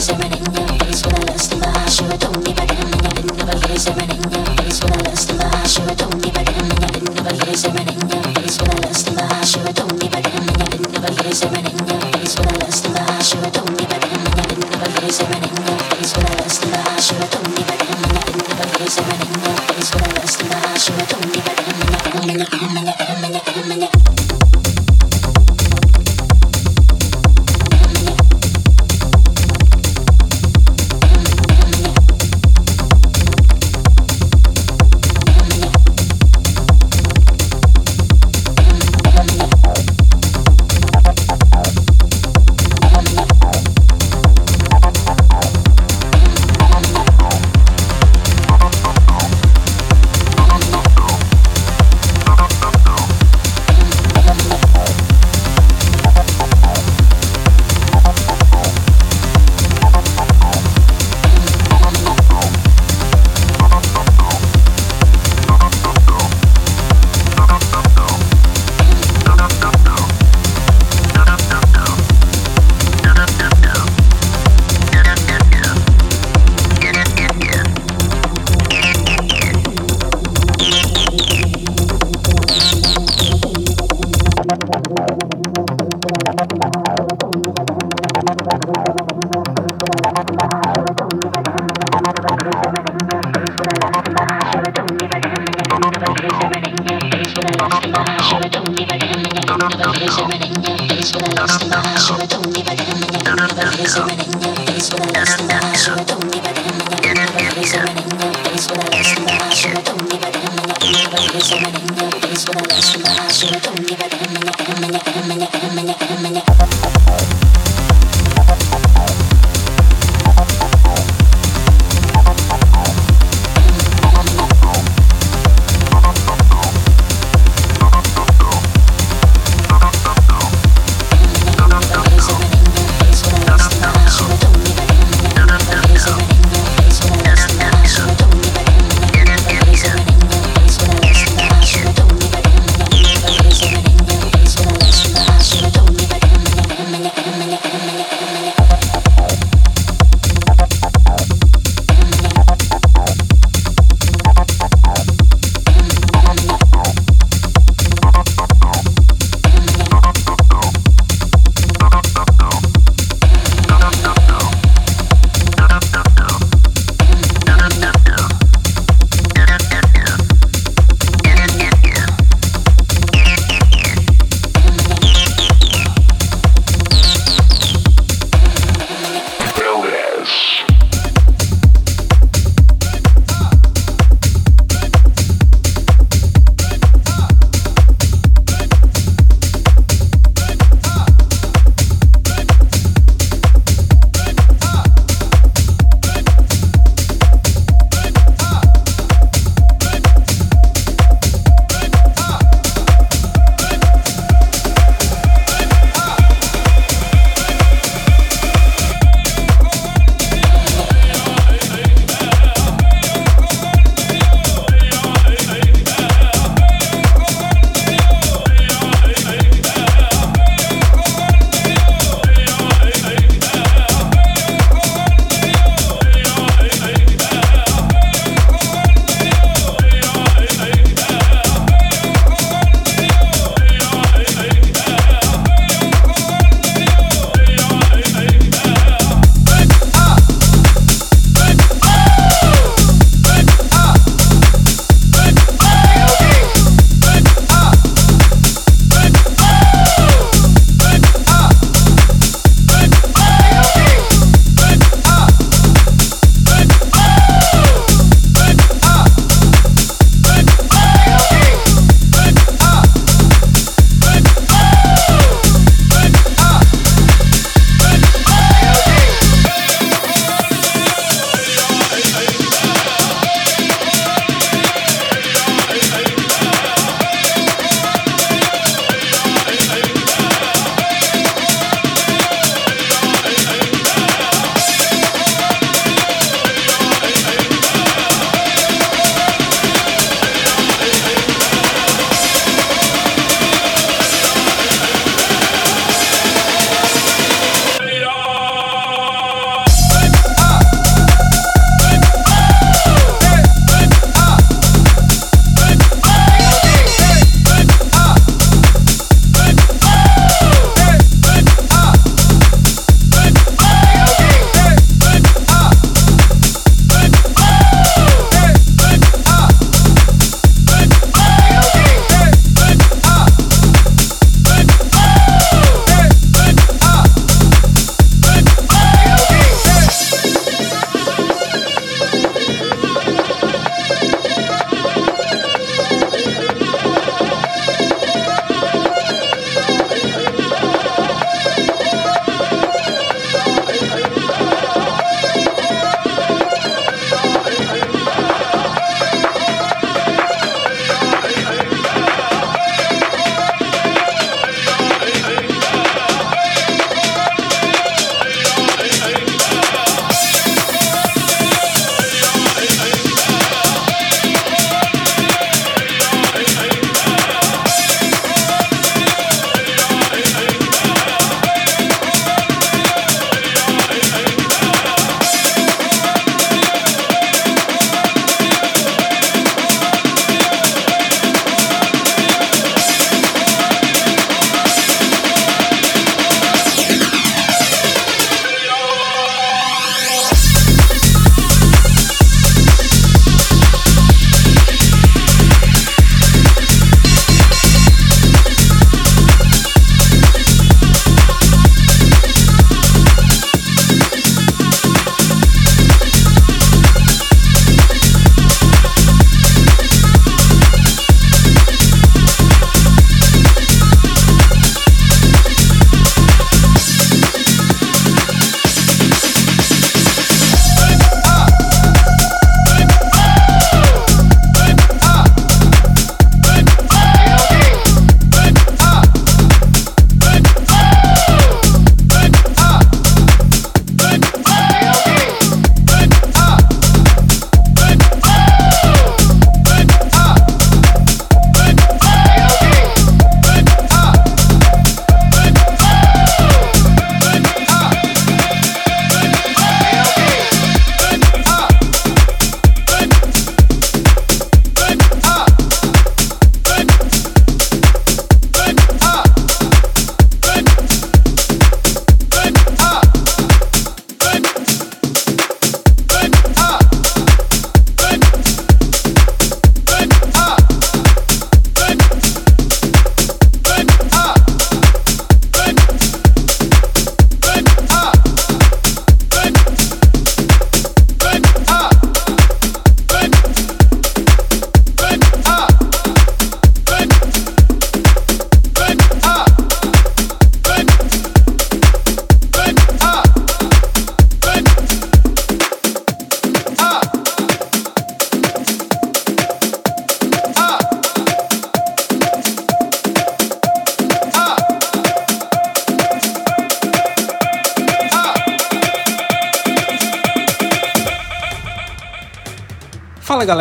so written in your face with a lust in my heart. Sure, don't be begging.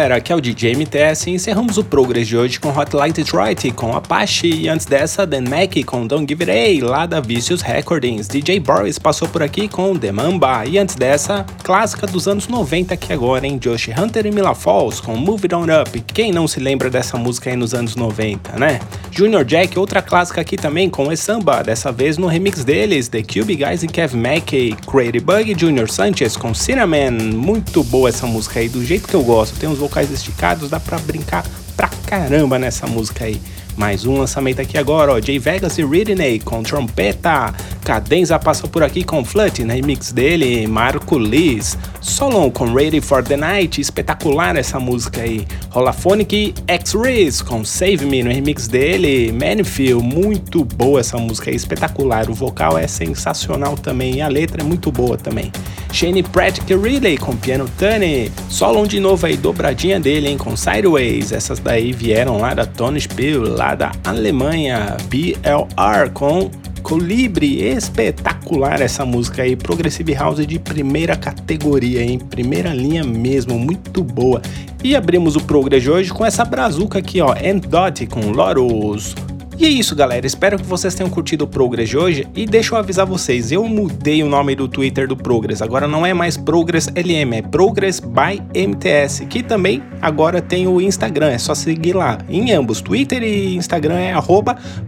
Galera, aqui é o DJ MTS e encerramos o Progress de hoje com Hot Light Detroit com Apache e antes dessa Dan Mac com Don't Give It A lá da Vicious Recordings. DJ Boris passou por aqui com The Mamba e antes dessa, clássica dos anos 90 aqui agora, hein? Josh Hunter e Mila Falls com Move It On Up. Quem não se lembra dessa música aí nos anos 90, né? Junior Jack, outra clássica aqui também com E Samba, dessa vez no remix deles, The Cube Guys e Kev Mackey, Crazy Bug Junior Sanchez com Cinnamon. Muito boa essa música aí, do jeito que eu gosto tem os vocais esticados, dá pra brincar pra caramba nessa música aí. Mais um lançamento aqui agora, ó, Jay Vegas e Ridney com trompeta. Cadenza passa por aqui com Flut na remix dele, Marco Liz. Solon com Ready for the Night, espetacular essa música aí. Holaphonic e X-Riz com Save Me no remix dele, Manfield, muito boa essa música aí, espetacular. O vocal é sensacional também e a letra é muito boa também. Shane Pratt e Relay com Piano Tune. Solon de novo aí, dobradinha dele, hein, com Sideways. Essas daí vieram lá da Tony Spiel, lá da Alemanha, BLR com Colibre, espetacular essa música aí, Progressive House de primeira categoria, em primeira linha mesmo, muito boa. E abrimos o Progress de hoje com essa brazuca aqui, ó, Dot com Loros. E é isso, galera. Espero que vocês tenham curtido o Progress de hoje. E deixa eu avisar vocês, eu mudei o nome do Twitter do Progress. Agora não é mais Progress LM, é Progress by MTS, que também agora tem o Instagram. É só seguir lá. Em ambos, Twitter e Instagram é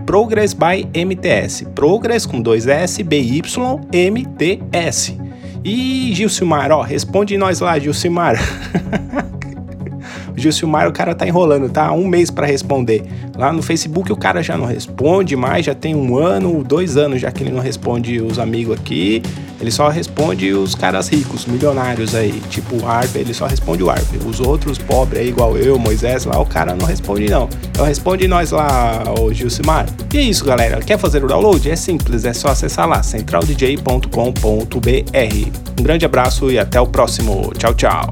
Progress by MTS. Progress com dois S, B Y M T S. E Gilcimar, ó, responde nós lá, Gilcimar. Gilcimar, o cara tá enrolando, tá? Um mês para responder. Lá no Facebook o cara já não responde mais, já tem um ano, dois anos já que ele não responde os amigos aqui. Ele só responde os caras ricos, milionários aí, tipo o Arp, ele só responde o Arp. Os outros pobres aí, igual eu, Moisés, lá o cara não responde não. Então responde nós lá, ô Gilcimar. E é isso, galera. Quer fazer o download? É simples, é só acessar lá, centraldj.com.br. Um grande abraço e até o próximo. Tchau, tchau.